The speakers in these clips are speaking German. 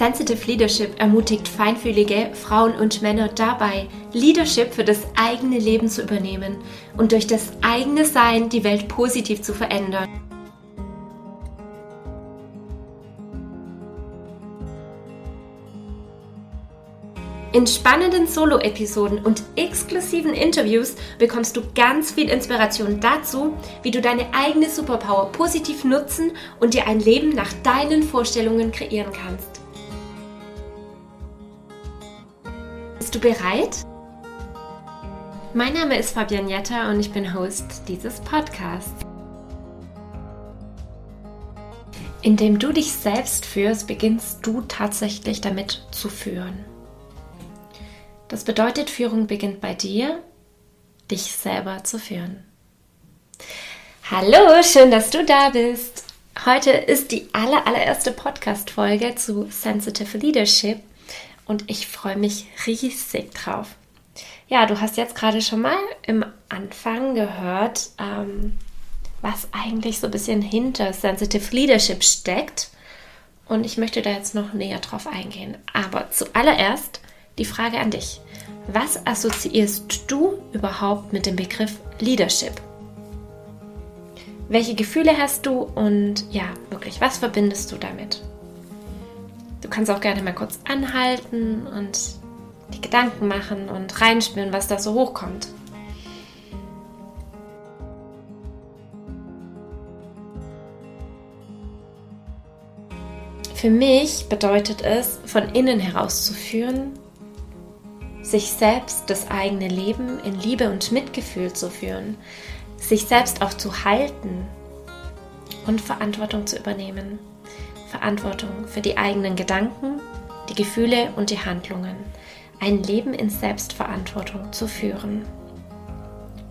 Sensitive Leadership ermutigt feinfühlige Frauen und Männer dabei, Leadership für das eigene Leben zu übernehmen und durch das eigene Sein die Welt positiv zu verändern. In spannenden Solo-Episoden und exklusiven Interviews bekommst du ganz viel Inspiration dazu, wie du deine eigene Superpower positiv nutzen und dir ein Leben nach deinen Vorstellungen kreieren kannst. Bist du bereit? Mein Name ist Fabian Jetta und ich bin Host dieses Podcasts. Indem du dich selbst führst, beginnst du tatsächlich damit zu führen. Das bedeutet, Führung beginnt bei dir, dich selber zu führen. Hallo, schön, dass du da bist. Heute ist die aller, allererste Podcast-Folge zu Sensitive Leadership und ich freue mich riesig drauf. Ja, du hast jetzt gerade schon mal im Anfang gehört, ähm, was eigentlich so ein bisschen hinter Sensitive Leadership steckt. Und ich möchte da jetzt noch näher drauf eingehen. Aber zuallererst die Frage an dich. Was assoziierst du überhaupt mit dem Begriff Leadership? Welche Gefühle hast du und ja, wirklich, was verbindest du damit? Du kannst auch gerne mal kurz anhalten und die Gedanken machen und reinspüren, was da so hochkommt. Für mich bedeutet es, von innen heraus zu führen, sich selbst das eigene Leben in Liebe und Mitgefühl zu führen, sich selbst auch zu halten und Verantwortung zu übernehmen. Verantwortung für die eigenen Gedanken, die Gefühle und die Handlungen. Ein Leben in Selbstverantwortung zu führen.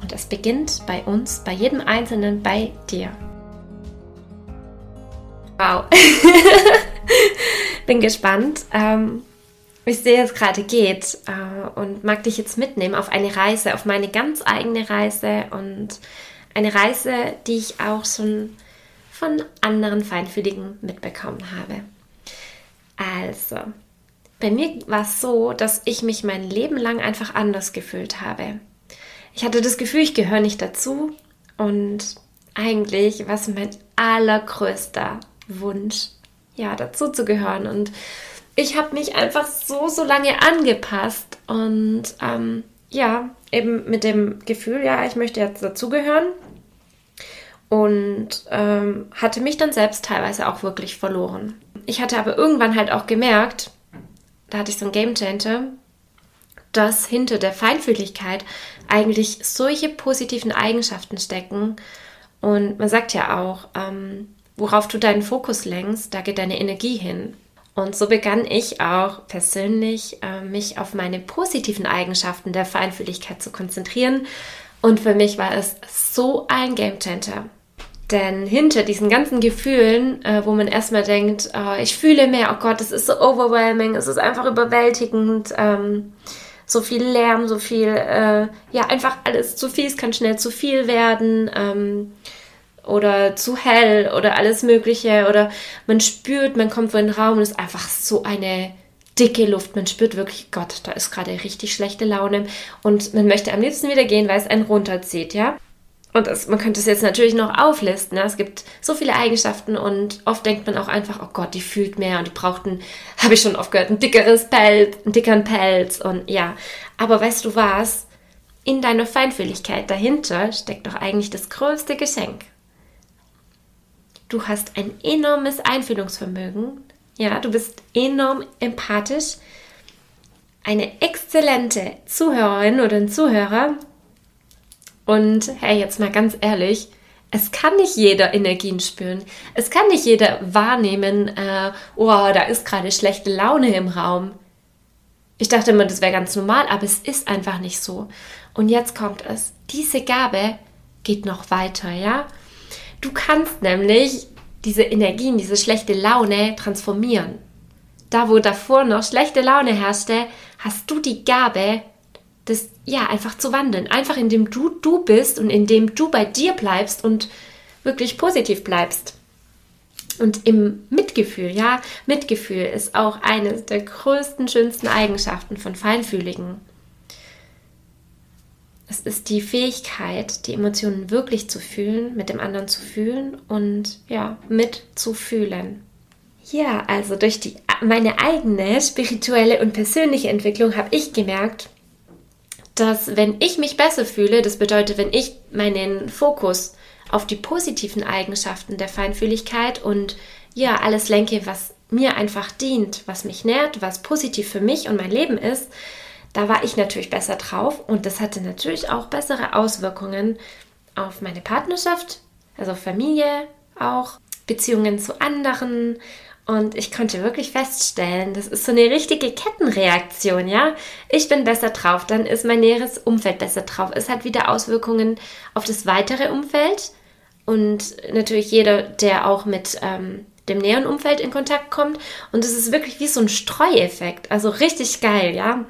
Und es beginnt bei uns, bei jedem Einzelnen, bei dir. Wow. Bin gespannt. Ähm, wie es dir jetzt gerade geht äh, und mag dich jetzt mitnehmen auf eine Reise, auf meine ganz eigene Reise und eine Reise, die ich auch schon von anderen Feinfühligen mitbekommen habe. Also, bei mir war es so, dass ich mich mein Leben lang einfach anders gefühlt habe. Ich hatte das Gefühl, ich gehöre nicht dazu und eigentlich war es mein allergrößter Wunsch, ja, dazu zu gehören und ich habe mich einfach so, so lange angepasst und ähm, ja, eben mit dem Gefühl, ja, ich möchte jetzt dazugehören und ähm, hatte mich dann selbst teilweise auch wirklich verloren. Ich hatte aber irgendwann halt auch gemerkt, da hatte ich so ein Game Changer, dass hinter der Feinfühligkeit eigentlich solche positiven Eigenschaften stecken. Und man sagt ja auch, ähm, worauf du deinen Fokus lenkst, da geht deine Energie hin. Und so begann ich auch persönlich, äh, mich auf meine positiven Eigenschaften der Feinfühligkeit zu konzentrieren. Und für mich war es so ein Gamechanger. Denn hinter diesen ganzen Gefühlen, äh, wo man erstmal denkt, oh, ich fühle mehr, oh Gott, es ist so overwhelming, es ist einfach überwältigend, ähm, so viel Lärm, so viel, äh, ja, einfach alles zu viel, es kann schnell zu viel werden. Ähm, oder zu hell oder alles Mögliche oder man spürt, man kommt vor den Raum und es ist einfach so eine dicke Luft. Man spürt wirklich, Gott, da ist gerade richtig schlechte Laune und man möchte am liebsten wieder gehen, weil es einen runterzieht, ja. Und das, man könnte es jetzt natürlich noch auflisten. Ja? Es gibt so viele Eigenschaften und oft denkt man auch einfach, oh Gott, die fühlt mehr und die braucht ein, habe ich schon oft gehört, ein dickeres Pelz, einen dickeren Pelz und ja. Aber weißt du was? In deiner Feinfühligkeit dahinter steckt doch eigentlich das größte Geschenk. Du hast ein enormes Einfühlungsvermögen. Ja, du bist enorm empathisch. Eine exzellente Zuhörerin oder ein Zuhörer. Und hey, jetzt mal ganz ehrlich, es kann nicht jeder Energien spüren. Es kann nicht jeder wahrnehmen, äh, oh, da ist gerade schlechte Laune im Raum. Ich dachte immer, das wäre ganz normal, aber es ist einfach nicht so. Und jetzt kommt es. Diese Gabe geht noch weiter, ja? Du kannst nämlich diese Energien, diese schlechte Laune transformieren. Da, wo davor noch schlechte Laune herrschte, hast du die Gabe, das ja einfach zu wandeln. Einfach indem du du bist und indem du bei dir bleibst und wirklich positiv bleibst. Und im Mitgefühl, ja, Mitgefühl ist auch eine der größten, schönsten Eigenschaften von Feinfühligen. Es ist die Fähigkeit, die Emotionen wirklich zu fühlen, mit dem anderen zu fühlen und ja, mitzufühlen. Ja, also durch die, meine eigene spirituelle und persönliche Entwicklung habe ich gemerkt, dass wenn ich mich besser fühle, das bedeutet, wenn ich meinen Fokus auf die positiven Eigenschaften der Feinfühligkeit und ja, alles lenke, was mir einfach dient, was mich nährt, was positiv für mich und mein Leben ist, da war ich natürlich besser drauf und das hatte natürlich auch bessere Auswirkungen auf meine Partnerschaft, also Familie auch, Beziehungen zu anderen und ich konnte wirklich feststellen, das ist so eine richtige Kettenreaktion, ja. Ich bin besser drauf, dann ist mein näheres Umfeld besser drauf. Es hat wieder Auswirkungen auf das weitere Umfeld und natürlich jeder, der auch mit ähm, dem näheren Umfeld in Kontakt kommt. Und es ist wirklich wie so ein Streueffekt, also richtig geil, ja.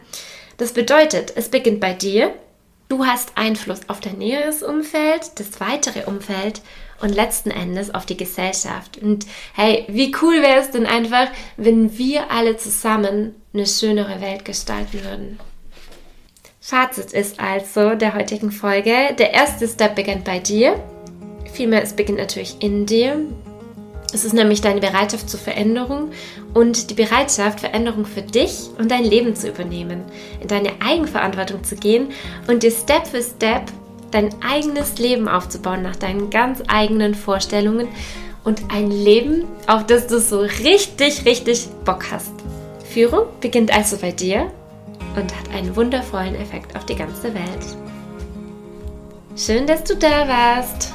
Das bedeutet, es beginnt bei dir. Du hast Einfluss auf dein näheres Umfeld, das weitere Umfeld und letzten Endes auf die Gesellschaft. Und hey, wie cool wäre es denn einfach, wenn wir alle zusammen eine schönere Welt gestalten würden? Fazit ist also der heutigen Folge, der erste Step beginnt bei dir. Vielmehr, es beginnt natürlich in dir. Es ist nämlich deine Bereitschaft zur Veränderung und die Bereitschaft, Veränderung für dich und dein Leben zu übernehmen, in deine Eigenverantwortung zu gehen und dir Step für Step dein eigenes Leben aufzubauen nach deinen ganz eigenen Vorstellungen und ein Leben, auf das du so richtig, richtig Bock hast. Führung beginnt also bei dir und hat einen wundervollen Effekt auf die ganze Welt. Schön, dass du da warst.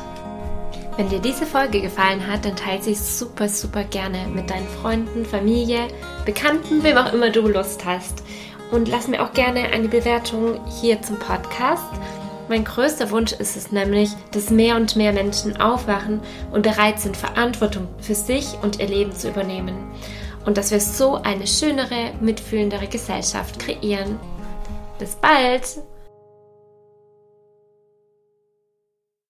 Wenn dir diese Folge gefallen hat, dann teile sie super, super gerne mit deinen Freunden, Familie, Bekannten, wem auch immer du Lust hast. Und lass mir auch gerne eine Bewertung hier zum Podcast. Mein größter Wunsch ist es nämlich, dass mehr und mehr Menschen aufwachen und bereit sind, Verantwortung für sich und ihr Leben zu übernehmen. Und dass wir so eine schönere, mitfühlendere Gesellschaft kreieren. Bis bald!